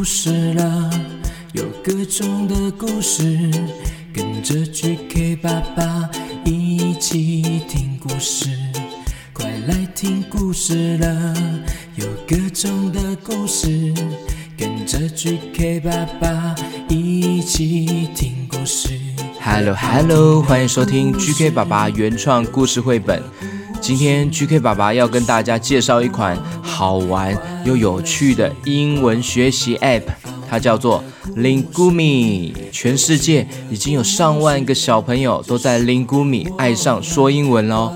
故事了，有各种的故事，跟着 GK 爸爸一起听故事。快来听故事了，有各种的故事，跟着 GK 爸爸一起听故事。Hello Hello，欢迎收听 GK 爸爸原创故事绘本。今天 GK 爸爸要跟大家介绍一款好玩又有趣的英文学习 App，它叫做 Lingumi。全世界已经有上万个小朋友都在 Lingumi 爱上说英文喽。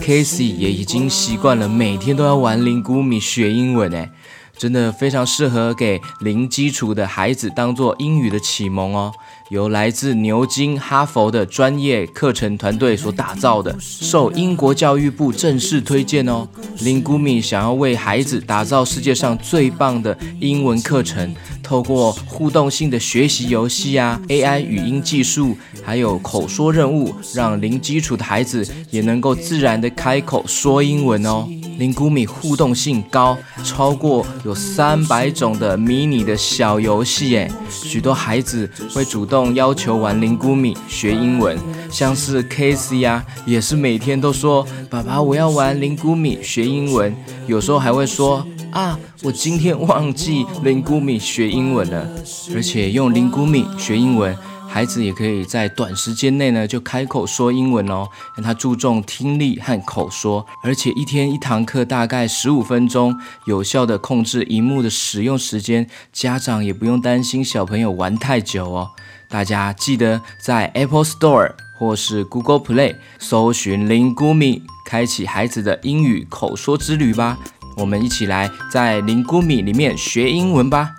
Casey 也已经习惯了每天都要玩 Lingumi 学英文，哎，真的非常适合给零基础的孩子当做英语的启蒙哦。由来自牛津、哈佛的专业课程团队所打造的，受英国教育部正式推荐哦。Lingumi 想要为孩子打造世界上最棒的英文课程，透过互动性的学习游戏啊、AI 语音技术，还有口说任务，让零基础的孩子也能够自然地开口说英文哦。Lingumi 互动性高，超过有三百种的迷你的小游戏，诶，许多孩子会主动要求玩 Lingumi 学英文，像是 Casey 呀，也是每天都说：“爸爸，我要玩 Lingumi 学英文。”有时候还会说：“啊，我今天忘记 Lingumi 学英文了。”而且用 Lingumi 学英文。孩子也可以在短时间内呢就开口说英文哦，让他注重听力和口说，而且一天一堂课大概十五分钟，有效的控制荧幕的使用时间，家长也不用担心小朋友玩太久哦。大家记得在 Apple Store 或是 Google Play 搜寻 Lingumi，开启孩子的英语口说之旅吧。我们一起来在 Lingumi 里面学英文吧。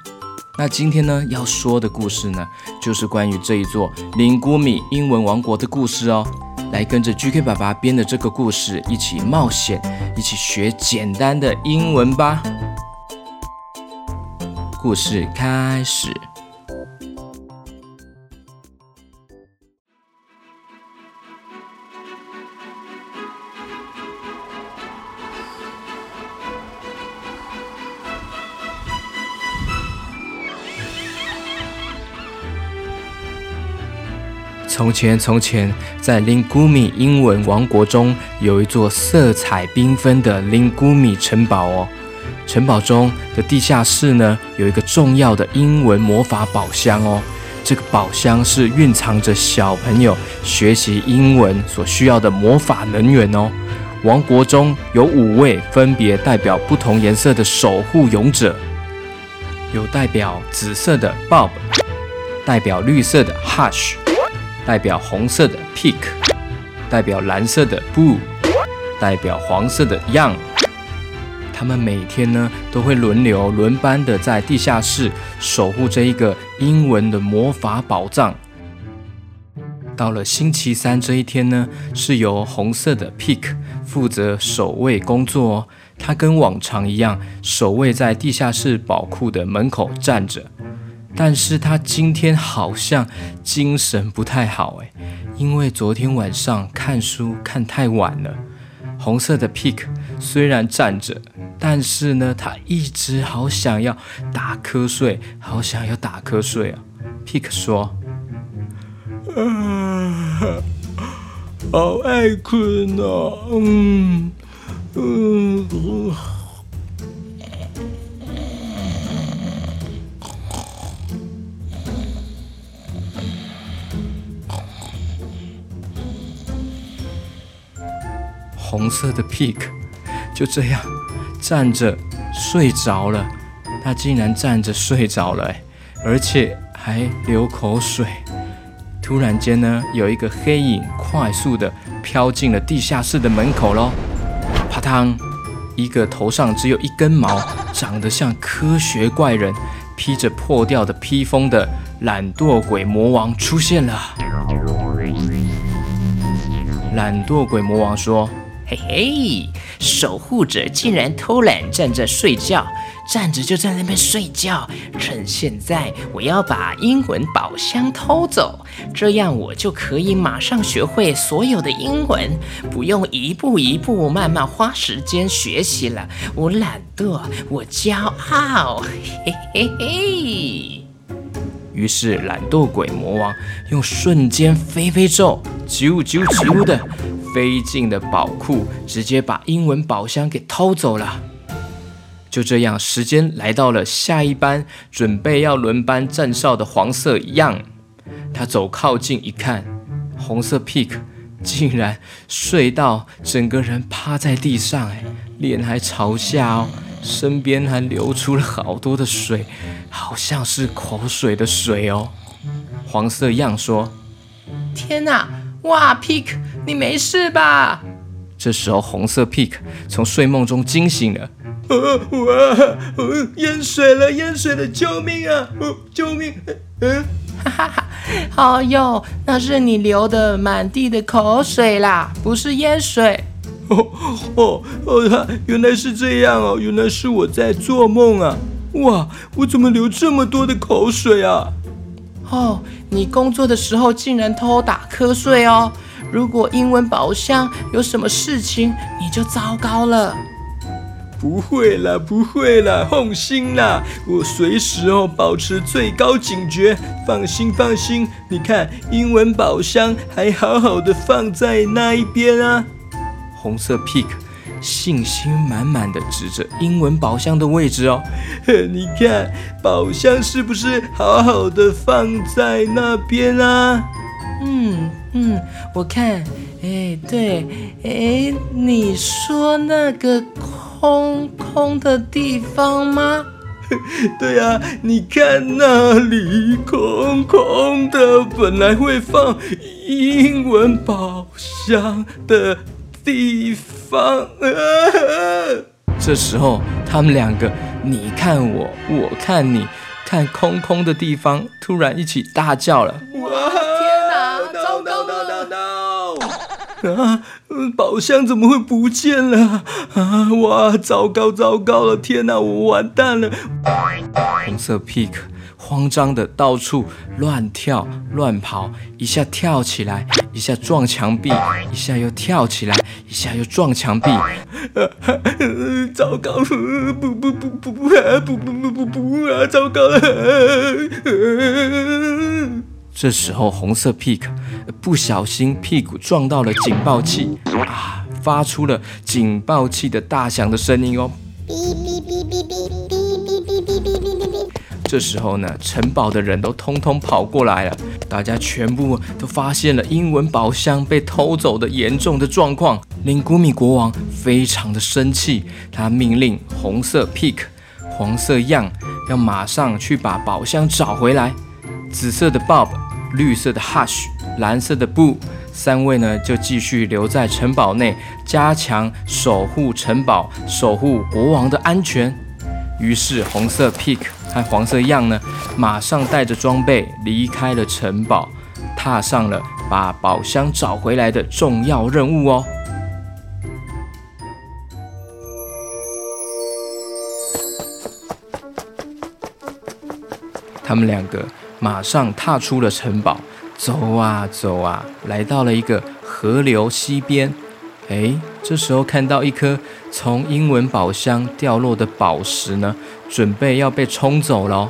那今天呢要说的故事呢，就是关于这一座林古米英文王国的故事哦。来跟着 GK 爸爸编的这个故事一起冒险，一起学简单的英文吧。故事开始。从前，从前，在 Lingumi 英文王国中，有一座色彩缤纷的 Lingumi 城堡哦。城堡中的地下室呢，有一个重要的英文魔法宝箱哦。这个宝箱是蕴藏着小朋友学习英文所需要的魔法能源哦。王国中有五位分别代表不同颜色的守护勇者，有代表紫色的 Bob，代表绿色的 Hush。代表红色的 Pick，代表蓝色的 Boo，代表黄色的 Young。他们每天呢都会轮流轮班的在地下室守护这一个英文的魔法宝藏。到了星期三这一天呢，是由红色的 Pick 负责守卫工作哦。他跟往常一样，守卫在地下室宝库的门口站着。但是他今天好像精神不太好哎，因为昨天晚上看书看太晚了。红色的 Pick 虽然站着，但是呢，他一直好想要打瞌睡，好想要打瞌睡啊。Pick 说：“啊，好爱困哦，嗯。嗯”红色的 pig 就这样站着睡着了，他竟然站着睡着了，而且还流口水。突然间呢，有一个黑影快速的飘进了地下室的门口喽，啪嗒，一个头上只有一根毛，长得像科学怪人，披着破掉的披风的懒惰鬼魔王出现了。懒惰鬼魔王说。嘿嘿，守护者竟然偷懒站着睡觉，站着就在那边睡觉。趁现在，我要把英文宝箱偷走，这样我就可以马上学会所有的英文，不用一步一步慢慢花时间学习了。我懒惰，我骄傲，嘿嘿嘿。于是，懒惰鬼魔王用瞬间飞飞咒，啾啾啾的。飞进的宝库，直接把英文宝箱给偷走了。就这样，时间来到了下一班，准备要轮班站哨的黄色样。他走靠近一看，红色 Pig 竟然睡到整个人趴在地上，哎，脸还朝下哦，身边还流出了好多的水，好像是口水的水哦。黄色样说：“天哪！”哇，Pick，你没事吧？这时候，红色 Pick 从睡梦中惊醒了。哦，哇，哦，淹水了，淹水了，救命啊！哦，救命！嗯，哈哈哈，哦哟，那是你流的满地的口水啦，不是淹水。哦哦哦，原来是这样哦，原来是我在做梦啊！哇，我怎么流这么多的口水啊？哦，你工作的时候竟然偷打瞌睡哦！如果英文宝箱有什么事情，你就糟糕了。不会啦，不会啦，放心啦，我随时哦保持最高警觉。放心，放心，你看英文宝箱还好好的放在那一边啊。红色 Pig。信心满满的指着英文宝箱的位置哦，你看宝箱是不是好好的放在那边啊？嗯嗯，我看，哎对，哎，你说那个空空的地方吗？对呀，你看那里空空的，本来会放英文宝箱的地方。这时候，他们两个，你看我，我看你，看空空的地方，突然一起大叫了：“哇！天哪！糟糕了！No, no, no, no. 啊，宝箱怎么会不见了？啊，哇！糟糕，糟糕了！天哪，我完蛋了！”红色 Pig。慌张的到处乱跳乱跑，一下跳起来，一下撞墙壁，一下又跳起来，一下又撞墙壁。糟糕！不不不不不啊！不不不不不啊！糟糕了！这时候，红色皮卡不小心屁股撞到了警报器，啊，发出了警报器的大响的声音哦。哔哔哔哔哔哔。这时候呢，城堡的人都通通跑过来了，大家全部都发现了英文宝箱被偷走的严重的状况。林古米国王非常的生气，他命令红色 Pick、黄色 Young 要马上去把宝箱找回来。紫色的 Bob、绿色的 Hush、蓝色的 Boo 三位呢，就继续留在城堡内，加强守护城堡、守护国王的安全。于是红色 Pick。和黄色 Yang 呢，马上带着装备离开了城堡，踏上了把宝箱找回来的重要任务哦。他们两个马上踏出了城堡，走啊走啊，来到了一个河流溪边。哎，这时候看到一颗从英文宝箱掉落的宝石呢，准备要被冲走了。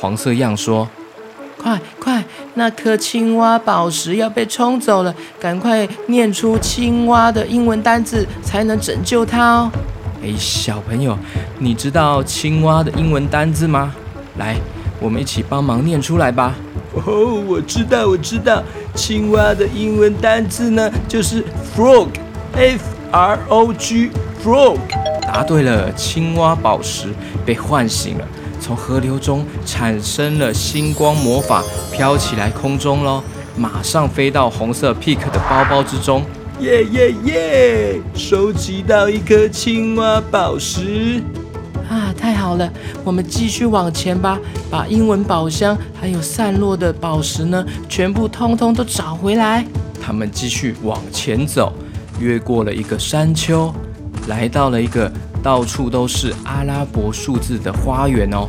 黄色 Yang 说：“快快，那颗青蛙宝石要被冲走了，赶快念出青蛙的英文单字，才能拯救它哦。”哎，小朋友，你知道青蛙的英文单字吗？来，我们一起帮忙念出来吧。哦，我知道，我知道，青蛙的英文单字呢，就是 frog。F R O G frog，答对了，青蛙宝石被唤醒了，从河流中产生了星光魔法，飘起来空中喽，马上飞到红色 pick 的包包之中。耶耶耶！收集到一颗青蛙宝石啊，太好了！我们继续往前吧，把英文宝箱还有散落的宝石呢，全部通通都找回来。他们继续往前走。越过了一个山丘，来到了一个到处都是阿拉伯数字的花园哦。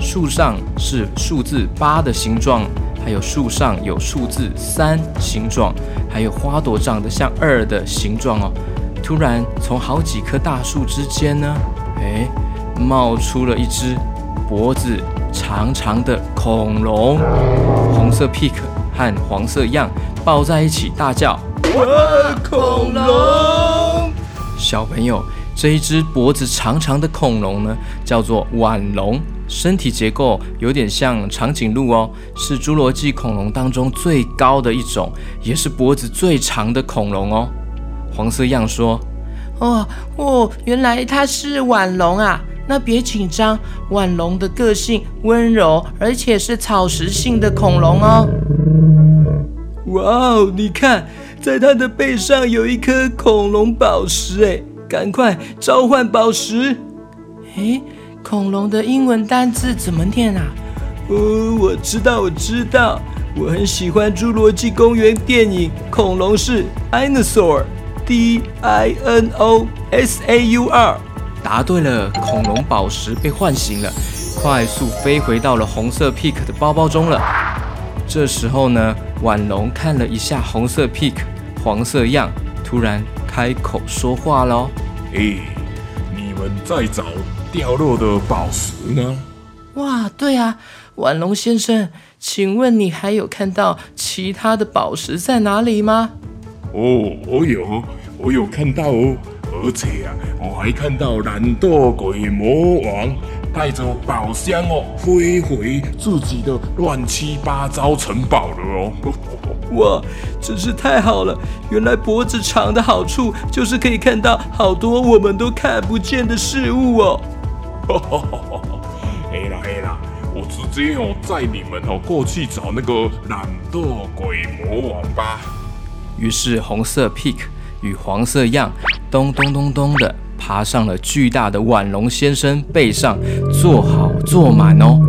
树上是数字八的形状，还有树上有数字三形状，还有花朵长得像二的形状哦。突然，从好几棵大树之间呢，哎，冒出了一只脖子长长的恐龙。红色 Pig 和黄色 Yang 抱在一起大叫：“哇，恐龙！”小朋友，这一只脖子长长的恐龙呢，叫做腕龙。身体结构有点像长颈鹿哦，是侏罗纪恐龙当中最高的一种，也是脖子最长的恐龙哦。黄色样说：“哦哦，原来它是腕龙啊！那别紧张，腕龙的个性温柔，而且是草食性的恐龙哦。”哇哦，你看，在它的背上有一颗恐龙宝石，哎，赶快召唤宝石！哎恐龙的英文单字怎么念啊？哦，我知道，我知道，我很喜欢《侏罗纪公园》电影，恐龙是 dinosaur，D I N O S A U R。答对了，恐龙宝石被唤醒了，快速飞回到了红色 Pick 的包包中了。这时候呢，婉龙看了一下红色 Pig，黄色 Yang，突然开口说话喽：“哎，你们在找？”掉落的宝石呢？哇，对啊，婉龙先生，请问你还有看到其他的宝石在哪里吗？哦，我有，我有看到哦，而且啊，我还看到懒惰鬼魔王带着宝箱哦，飞回自己的乱七八糟城堡了哦。哇，真是太好了！原来脖子长的好处就是可以看到好多我们都看不见的事物哦。哈哈哈哈哈！嘿啦嘿啦，我直接哦载你们哦过去找那个懒惰鬼魔王吧。于是红色 Pig 与黄色 Yang 咚咚咚咚的爬上了巨大的腕龙先生背上，坐好坐满哦。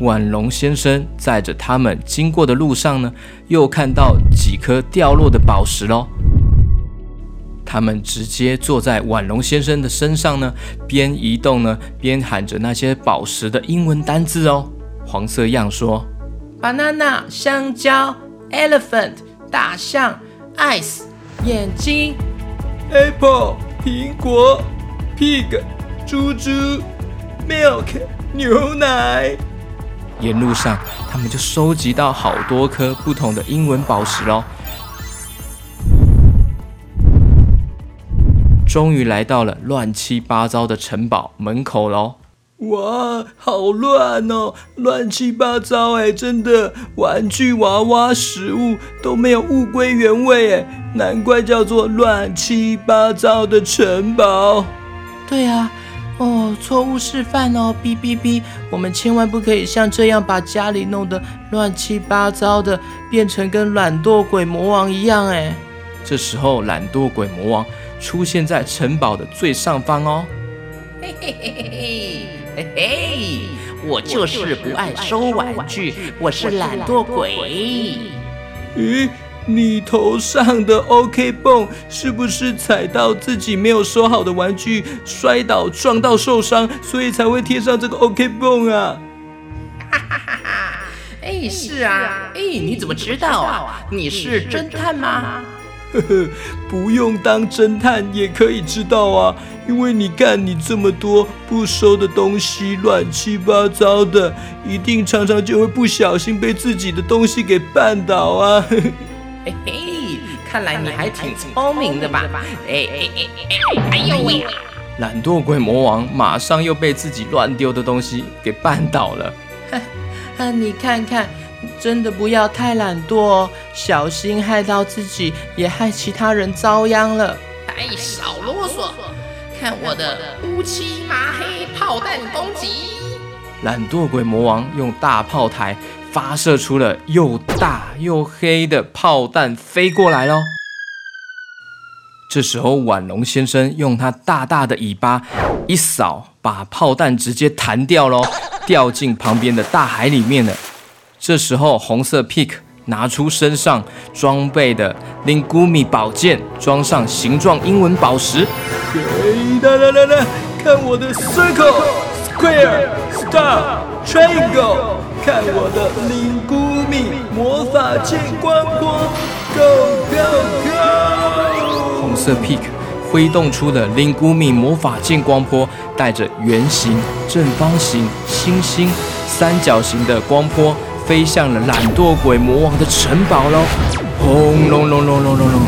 腕龙先生载着他们经过的路上呢，又看到几颗掉落的宝石喽。他们直接坐在腕龙先生的身上呢，边移动呢，边喊着那些宝石的英文单字哦。黄色样说：banana 香蕉，elephant 大象，eyes 眼睛，apple 苹果，pig 猪猪，milk 牛奶。沿路上，他们就收集到好多颗不同的英文宝石喽。终于来到了乱七八糟的城堡门口喽！哇，好乱哦，乱七八糟哎，真的，玩具娃娃、食物都没有物归原位哎，难怪叫做乱七八糟的城堡。对啊，哦，错误示范哦，哔哔哔，我们千万不可以像这样把家里弄得乱七八糟的，变成跟懒惰鬼魔王一样哎。这时候，懒惰鬼魔王。出现在城堡的最上方哦！嘿嘿嘿嘿嘿嘿嘿！我就是不爱收玩具，我是懒惰鬼。咦，你头上的 OK 绷是不是踩到自己没有收好的玩具，摔倒撞到受伤，所以才会贴上这个 OK 绷啊？哈哈哈哈！哎，是啊，哎，你怎么知道啊？你是侦探吗？呵呵，不用当侦探也可以知道啊，因为你看你这么多不收的东西，乱七八糟的，一定常常就会不小心被自己的东西给绊倒啊。嘿嘿，看来你还挺聪明的吧？哎哎哎哎，哎呦喂！懒惰鬼魔王马上又被自己乱丢的东西给绊倒了。哼，你看看。真的不要太懒惰哦，小心害到自己，也害其他人遭殃了。哎，少啰嗦，看我的乌漆麻黑炮弹攻击！懒惰鬼魔王用大炮台发射出了又大又黑的炮弹，飞过来喽。这时候，腕龙先生用他大大的尾巴一扫，把炮弹直接弹掉喽，掉进旁边的大海里面了。这时候，红色 Pick 拿出身上装备的 Lingumi 宝剑，装上形状英文宝石。来来来来，看我的 Circle、Square、Star、Triangle，看我的灵菇米魔法剑光波，Go Go Go！红色 Pick 挥动出了灵菇米魔法剑光波，带着圆形、正方形、星星、三角形的光波，飞向了懒惰鬼魔王的城堡喽！轰隆隆隆隆隆隆！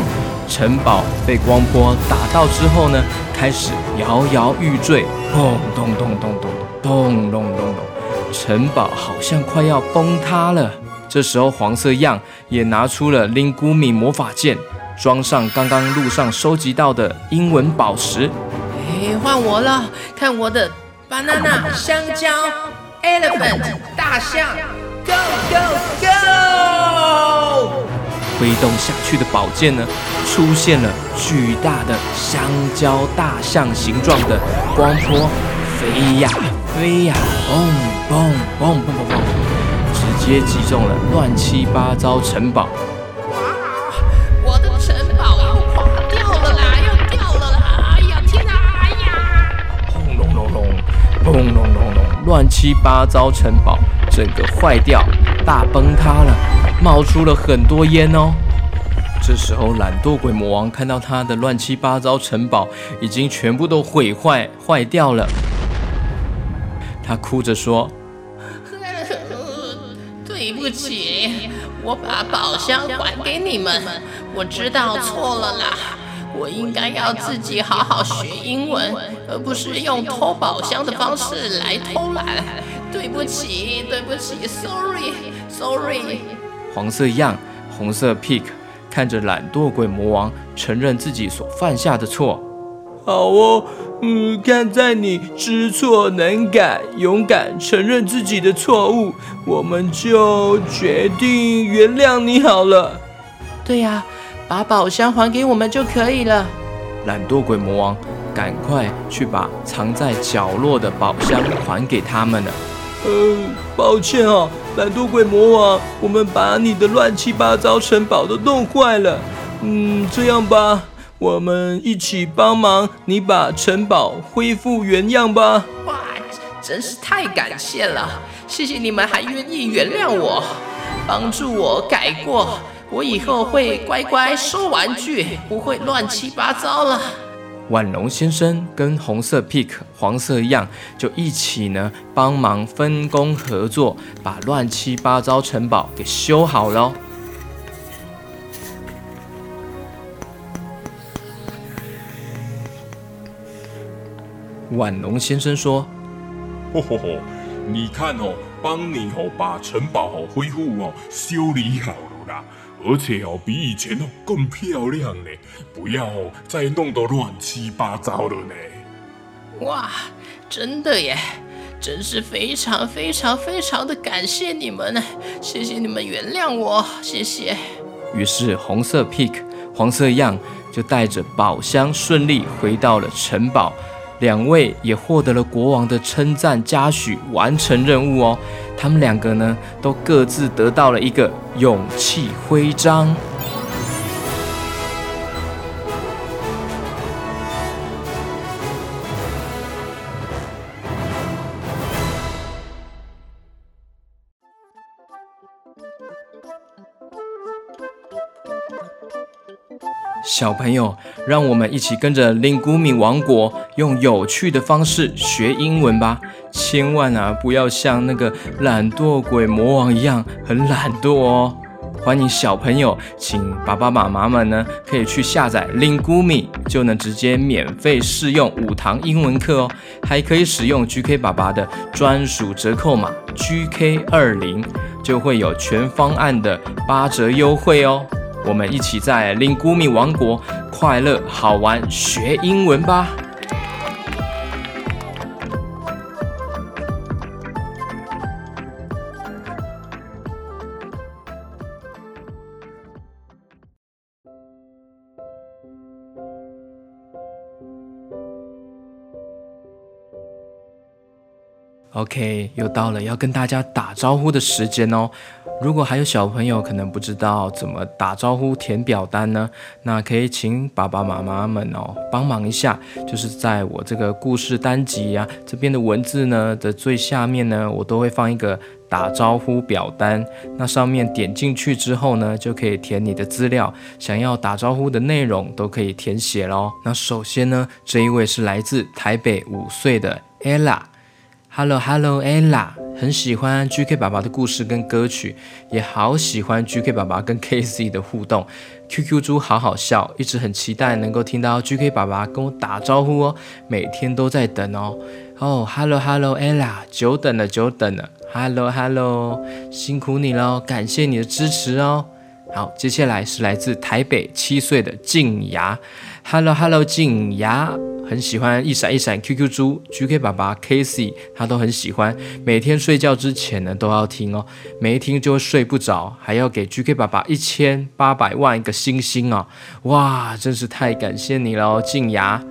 城堡被光波打到之后呢，开始摇摇欲坠，轰咚咚咚咚咚，咚隆隆隆！城堡好像快要崩塌了。这时候，黄色样也拿出了 Lingumi 魔法剑，装上刚刚路上收集到的英文宝石。哎，换我了！看我的 banana 香蕉，elephant 大象。Go go go！挥动下去的宝剑呢，出现了巨大的香蕉大象形状的光波，飞呀飞呀，嘣嘣嘣嘣嘣嘣，直接击中了乱七八糟城堡。哇！我的城堡要垮掉了啦，要掉了啦！哎呀天哪！哎呀！轰隆隆隆，轰隆隆隆，乱七八糟城堡。整个坏掉，大崩塌了，冒出了很多烟哦。这时候，懒惰鬼魔王看到他的乱七八糟城堡已经全部都毁坏坏掉了，他哭着说：“对不起，我把宝箱还给你们，我知道错了啦。我应该要自己好好学英文，而不是用偷宝箱的方式来偷懒。”对不起，对不起，sorry，sorry。黄色样，红色 pick，看着懒惰鬼魔王承认自己所犯下的错。好哦，嗯，看在你知错能改、勇敢承认自己的错误，我们就决定原谅你好了。对呀，把宝箱还给我们就可以了。懒惰鬼魔王，赶快去把藏在角落的宝箱还给他们了。呃，抱歉哦，懒惰鬼魔王，我们把你的乱七八糟城堡都弄坏了。嗯，这样吧，我们一起帮忙你把城堡恢复原样吧。哇，真是太感谢了，谢谢你们还愿意原谅我，帮助我改过，我以后会乖乖收玩具，不会乱七八糟了。腕龙先生跟红色 pick 黄色一样，就一起呢帮忙分工合作，把乱七八糟城堡给修好了。腕龙先生说：“吼吼吼，你看哦，帮你哦把城堡哦恢复哦修理好了啦。”而且哦，比以前哦更漂亮呢！不要再弄得乱七八糟了呢！哇，真的耶！真是非常非常非常的感谢你们呢！谢谢你们原谅我，谢谢。于是红色 pick 黄色样就带着宝箱顺利回到了城堡。两位也获得了国王的称赞嘉许，完成任务哦。他们两个呢，都各自得到了一个勇气徽章。小朋友，让我们一起跟着 Lingumi 王国，用有趣的方式学英文吧！千万啊，不要像那个懒惰鬼魔王一样很懒惰哦。欢迎小朋友，请爸爸妈妈们呢，可以去下载 Lingumi，就能直接免费试用五堂英文课哦。还可以使用 GK 爸爸的专属折扣码 GK 二零，就会有全方案的八折优惠哦。我们一起在 Lingumi 王国快乐好玩学英文吧。！OK，又到了要跟大家打招呼的时间哦。如果还有小朋友可能不知道怎么打招呼填表单呢，那可以请爸爸妈妈们哦帮忙一下，就是在我这个故事单集呀、这边的文字呢的最下面呢，我都会放一个打招呼表单，那上面点进去之后呢，就可以填你的资料，想要打招呼的内容都可以填写喽。那首先呢，这一位是来自台北五岁的 Ella Hello，Hello Ella，。很喜欢 GK 爸爸的故事跟歌曲，也好喜欢 GK 爸爸跟 KC 的互动。QQ 猪好好笑，一直很期待能够听到 GK 爸爸跟我打招呼哦，每天都在等哦。哦，Hello Hello Ella，久等了久等了，Hello Hello，辛苦你喽，感谢你的支持哦。好，接下来是来自台北七岁的静雅，Hello Hello 静雅。很喜欢一闪一闪 QQ 猪 GK 爸爸 Casey，他都很喜欢，每天睡觉之前呢都要听哦，没听就会睡不着，还要给 GK 爸爸一千八百万个星星哦，哇，真是太感谢你了哦，静雅。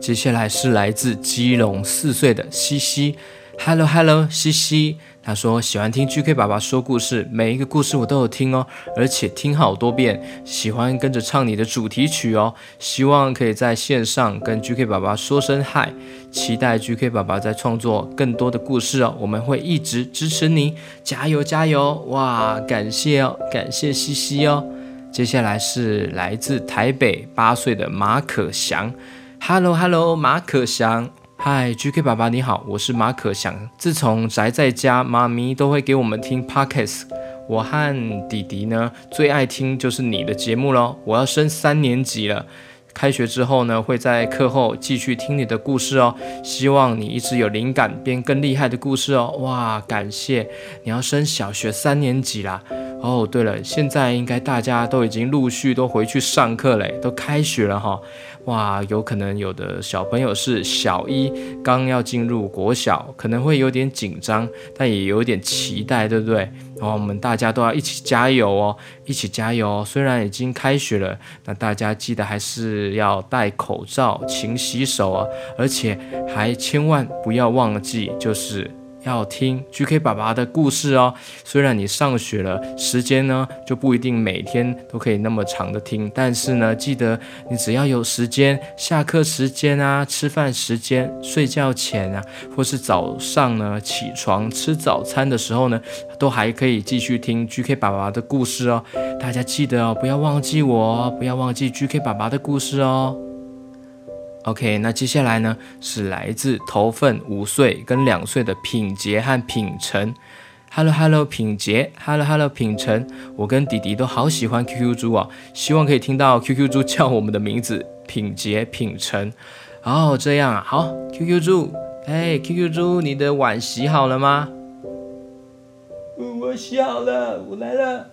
接下来是来自基隆四岁的西西，Hello Hello 西西。他说喜欢听 GK 爸爸说故事，每一个故事我都有听哦，而且听好多遍，喜欢跟着唱你的主题曲哦。希望可以在线上跟 GK 爸爸说声嗨，期待 GK 爸爸在创作更多的故事哦。我们会一直支持你，加油加油！哇，感谢哦，感谢西西哦。接下来是来自台北八岁的马可翔，Hello Hello，马可翔。嗨，GK 爸爸你好，我是马可翔。自从宅在家，妈咪都会给我们听 Podcast。我和弟弟呢，最爱听就是你的节目喽。我要升三年级了，开学之后呢，会在课后继续听你的故事哦。希望你一直有灵感，编更厉害的故事哦。哇，感谢！你要升小学三年级啦。哦，对了，现在应该大家都已经陆续都回去上课嘞，都开学了哈。哇，有可能有的小朋友是小一，刚要进入国小，可能会有点紧张，但也有点期待，对不对？然后我们大家都要一起加油哦，一起加油哦。虽然已经开学了，那大家记得还是要戴口罩、勤洗手啊，而且还千万不要忘记，就是。要听 GK 爸爸的故事哦。虽然你上学了，时间呢就不一定每天都可以那么长的听，但是呢，记得你只要有时间，下课时间啊，吃饭时间，睡觉前啊，或是早上呢起床吃早餐的时候呢，都还可以继续听 GK 爸爸的故事哦。大家记得哦，不要忘记我，不要忘记 GK 爸爸的故事哦。OK，那接下来呢是来自头份五岁跟两岁的品杰和品成。Hello Hello，品杰，Hello Hello，品成。我跟弟弟都好喜欢 QQ 猪啊，希望可以听到 QQ 猪叫我们的名字，品杰、品成。哦，这样啊，好，QQ 猪，哎，QQ 猪，你的碗洗好了吗？我洗好了，我来了。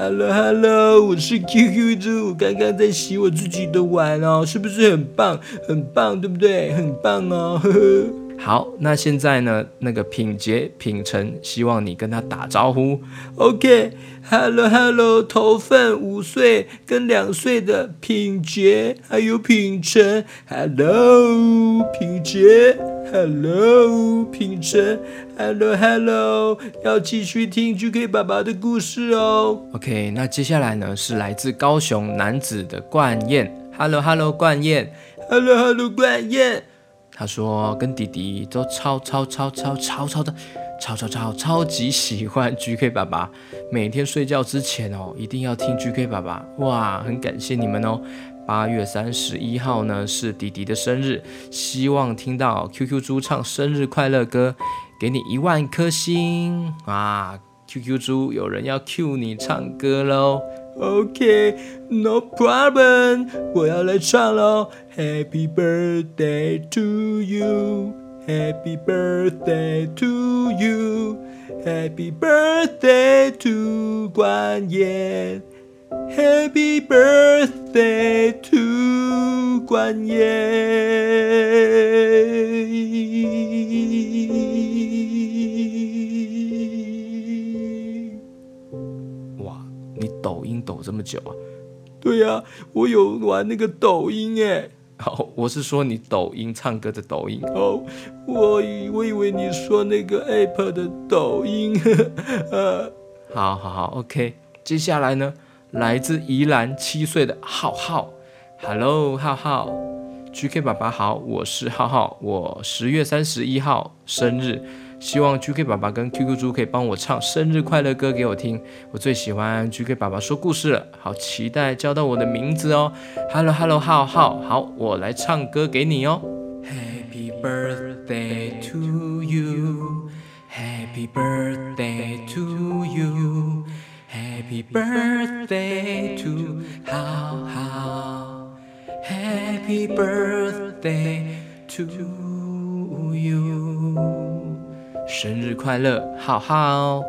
Hello Hello，我是 QQ 猪，我刚刚在洗我自己的碗哦，是不是很棒？很棒，对不对？很棒哦，呵呵。好，那现在呢？那个品杰、品成，希望你跟他打招呼。OK，Hello Hello，头份五岁跟两岁的品杰还有品成，Hello 品杰，Hello 品成，Hello Hello，要继续听 GK 爸爸的故事哦。OK，那接下来呢是来自高雄男子的冠燕，Hello Hello 冠燕，Hello Hello 冠燕。他说跟弟弟都超超超超超超的超超超超级喜欢 GK 爸爸，每天睡觉之前哦，一定要听 GK 爸爸。哇，很感谢你们哦。八月三十一号呢是弟弟的生日，希望听到 QQ 猪唱生日快乐歌，给你一万颗星啊！QQ 猪有人要 cue 你唱歌喽。OK，No problem，我要来唱喽。Happy birthday to you，Happy birthday to you，Happy birthday to 冠燕，Happy birthday to 关爷！哇，你。抖音抖这么久啊？对呀、啊，我有玩那个抖音诶。哦，我是说你抖音唱歌的抖音。哦，我以我以为你说那个 App 的抖音。呃，好好好，OK。接下来呢，来自宜兰七岁的浩浩，Hello，浩浩，GK 爸爸好，我是浩浩，我十月三十一号生日。希望 GK 爸爸跟 QQ 猪可以帮我唱生日快乐歌给我听，我最喜欢 GK 爸爸说故事了，好期待叫到我的名字哦。Hello Hello 浩浩，好，我来唱歌给你哦。Happy birthday to you, Happy birthday to you, Happy birthday to 浩浩，Happy birthday to you。生日快乐，浩浩！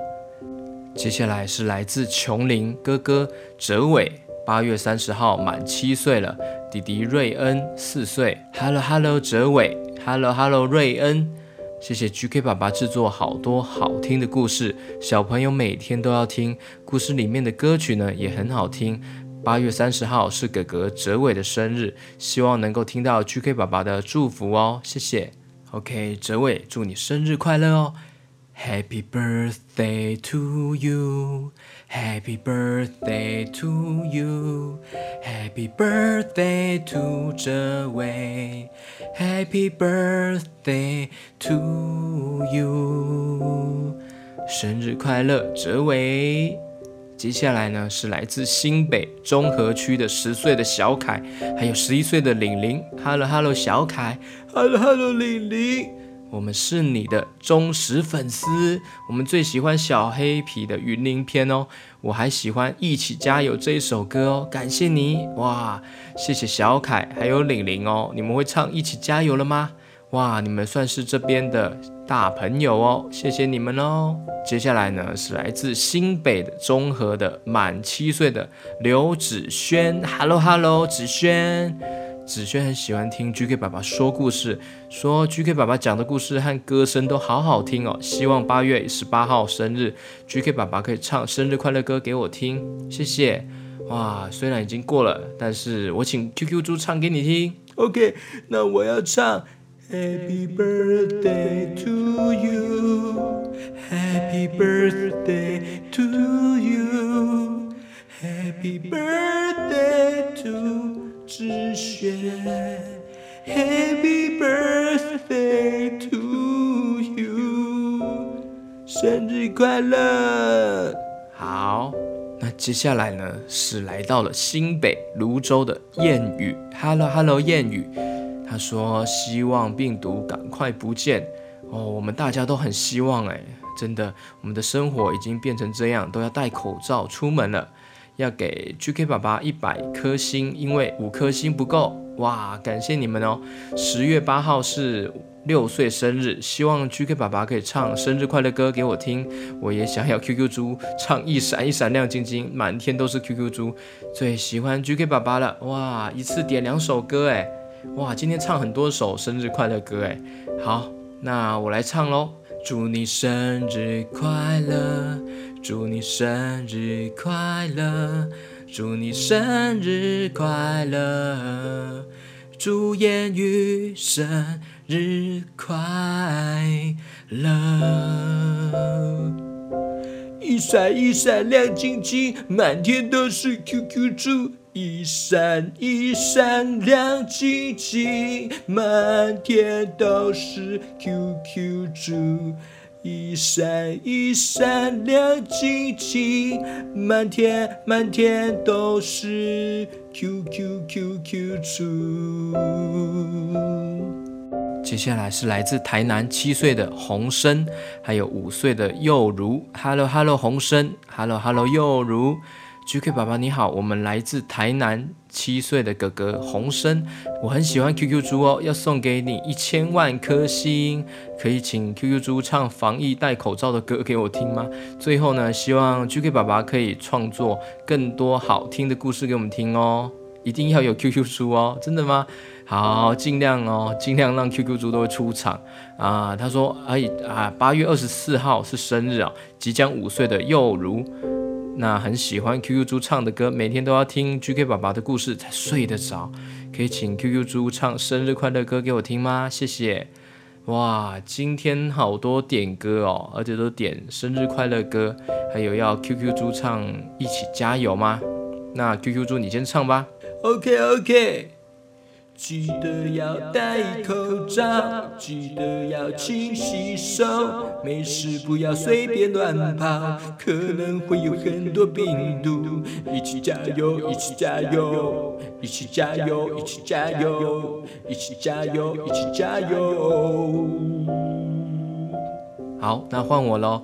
接下来是来自琼林哥哥哲伟，八月三十号满七岁了。弟弟瑞恩四岁。Hello Hello，哲伟。Hello Hello，瑞恩。谢谢 GK 爸爸制作好多好听的故事，小朋友每天都要听。故事里面的歌曲呢也很好听。八月三十号是哥哥哲伟的生日，希望能够听到 GK 爸爸的祝福哦，谢谢。OK，哲伟，祝你生日快乐哦！Happy birthday to you. Happy birthday to you，Happy birthday to 哲伟，Happy birthday to you，生日快乐，哲伟！接下来呢是来自新北中和区的十岁的小凯，还有十一岁的玲玲。Hello Hello，小凯。Hello Hello，玲玲。我们是你的忠实粉丝，我们最喜欢小黑皮的云林篇哦。我还喜欢一起加油这一首歌哦，感谢你哇！谢谢小凯还有玲玲哦，你们会唱一起加油了吗？哇，你们算是这边的。大朋友哦，谢谢你们哦。接下来呢是来自新北的中和的满七岁的刘子轩，Hello Hello，子轩，子轩很喜欢听 GK 爸爸说故事，说 GK 爸爸讲的故事和歌声都好好听哦。希望八月十八号生日，GK 爸爸可以唱生日快乐歌给我听，谢谢。哇，虽然已经过了，但是我请 QQ 猪唱给你听。OK，那我要唱。Happy birthday to you, Happy birthday to you, Happy birthday to 志轩，Happy birthday to you，生日快乐！好，那接下来呢是来到了新北芦洲的谚语，Hello Hello，谚语。他说：“希望病毒赶快不见哦，我们大家都很希望哎，真的，我们的生活已经变成这样，都要戴口罩出门了。要给 GK 爸爸一百颗星，因为五颗星不够哇！感谢你们哦。十月八号是六岁生日，希望 GK 爸爸可以唱生日快乐歌给我听。我也想要 QQ 猪唱一闪一闪亮晶晶，满天都是 QQ 猪。最喜欢 GK 爸爸了哇！一次点两首歌哎。”哇，今天唱很多首生日快乐歌哎，好，那我来唱喽。祝你生日快乐，祝你生日快乐，祝你生日快乐，祝谚语生日快乐。一闪一闪亮晶晶，满天都是 QQ 猪。一闪一闪亮晶晶，满天都是 QQ 猪。一闪一闪亮晶晶，满天满天都是 QQ QQ 猪。接下来是来自台南七岁的洪生，还有五岁的幼如。Hello Hello，洪生。Hello Hello，幼如。GK 爸爸你好，我们来自台南七岁的哥哥洪生，我很喜欢 QQ 猪哦，要送给你一千万颗星，可以请 QQ 猪唱防疫戴口罩的歌给我听吗？最后呢，希望 GK 爸爸可以创作更多好听的故事给我们听哦，一定要有 QQ 猪哦，真的吗？好，尽量哦，尽量让 QQ 猪都会出场啊。他说，哎啊，八月二十四号是生日啊，即将五岁的幼如。那很喜欢 QQ 猪唱的歌，每天都要听 GK 爸爸的故事才睡得着，可以请 QQ 猪唱生日快乐歌给我听吗？谢谢。哇，今天好多点歌哦，而且都点生日快乐歌，还有要 QQ 猪唱一起加油吗？那 QQ 猪你先唱吧。OK OK。记得要戴口罩，记得要勤洗手，没事不要随便乱跑，可能会有很多病毒。一起加油，一起加油，一起加油，一起加油，一起加油，一起加油。好，那换我喽。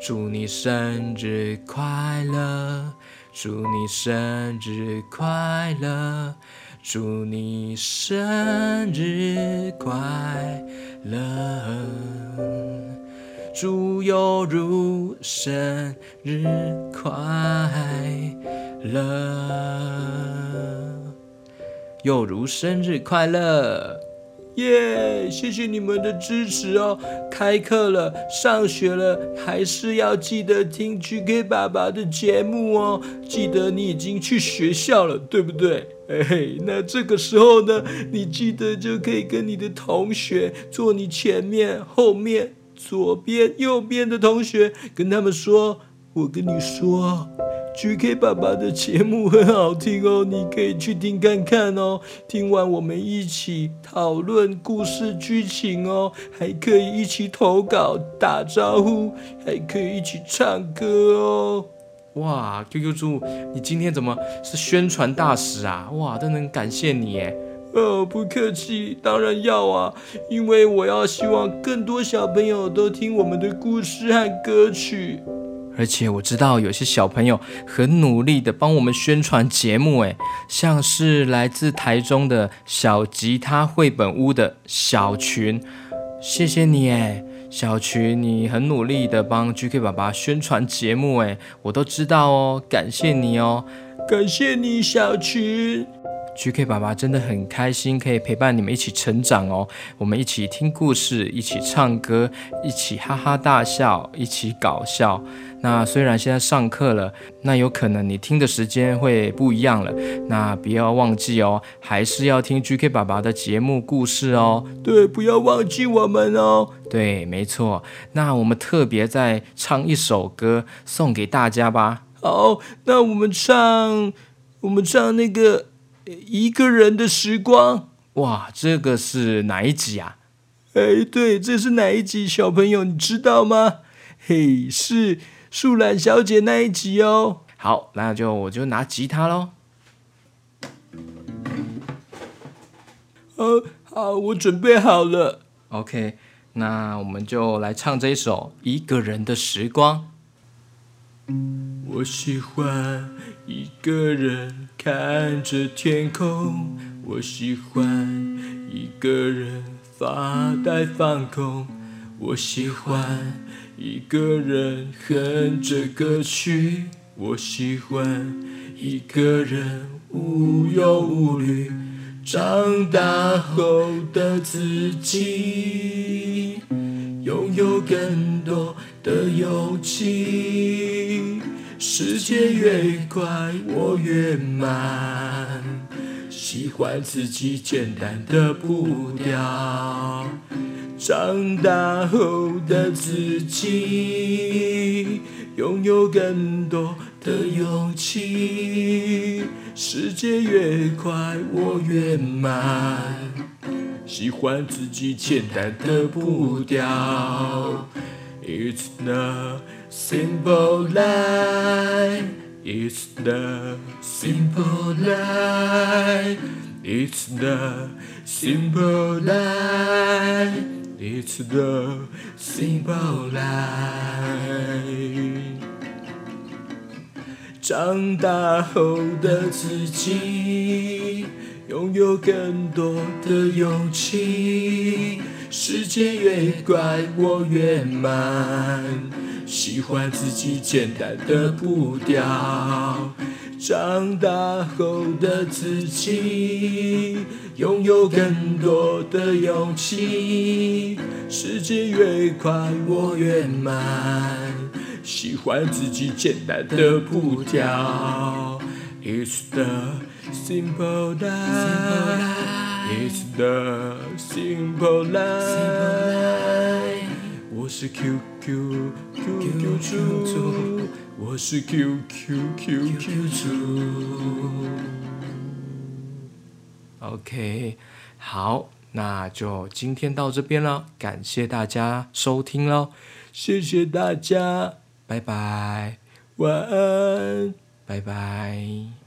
祝你生日快乐，祝你生日快乐。祝你生日快乐，祝有如生日快乐，有如生日快乐。耶！谢谢你们的支持哦。开课了，上学了，还是要记得听 GK 爸爸的节目哦。记得你已经去学校了，对不对？哎，那这个时候呢，你记得就可以跟你的同学坐你前面、后面、左边、右边的同学，跟他们说：“我跟你说，GK 爸爸的节目很好听哦，你可以去听看看哦。听完我们一起讨论故事剧情哦，还可以一起投稿、打招呼，还可以一起唱歌哦。”哇，QQ 猪，你今天怎么是宣传大使啊？哇，真能感谢你耶！哦，不客气，当然要啊，因为我要希望更多小朋友都听我们的故事和歌曲。而且我知道有些小朋友很努力的帮我们宣传节目，哎，像是来自台中的小吉他绘本屋的小群，谢谢你，哎。小群，你很努力的帮 GK 爸爸宣传节目，哎，我都知道哦，感谢你哦，感谢你，小群。GK 爸爸真的很开心，可以陪伴你们一起成长哦。我们一起听故事，一起唱歌，一起哈哈大笑，一起搞笑。那虽然现在上课了，那有可能你听的时间会不一样了。那不要忘记哦，还是要听 GK 爸爸的节目故事哦。对，不要忘记我们哦。对，没错。那我们特别再唱一首歌送给大家吧。好，那我们唱，我们唱那个。一个人的时光，哇，这个是哪一集啊？哎，对，这是哪一集？小朋友，你知道吗？嘿，是树懒小姐那一集哦。好，那就我就拿吉他喽。呃，好，我准备好了。OK，那我们就来唱这一首《一个人的时光》。我喜欢一个人看着天空，我喜欢一个人发呆放空，我喜欢一个人哼着歌曲，我喜欢一个人无忧无虑，长大后的自己，拥有更多的勇气。世界越快，我越慢。喜欢自己简单的步调。长大后的自己，拥有更多的勇气。世界越快，我越慢。喜欢自己简单的步调。It's the simple life. It's the simple life. It's the simple life. It's the simple life. 长大后的自己，拥有更多的勇气。世界越快，我越慢。喜欢自己简单的步调。长大后的自己，拥有更多的勇气。世界越快，我越慢。喜欢自己简单的步调。It's the simple life. It's the simple life. 我是 QQ QQ 猪，我是 QQ QQ 猪。OK，好，那就今天到这边了，感谢大家收听喽，谢谢大家，拜拜，晚安。拜拜。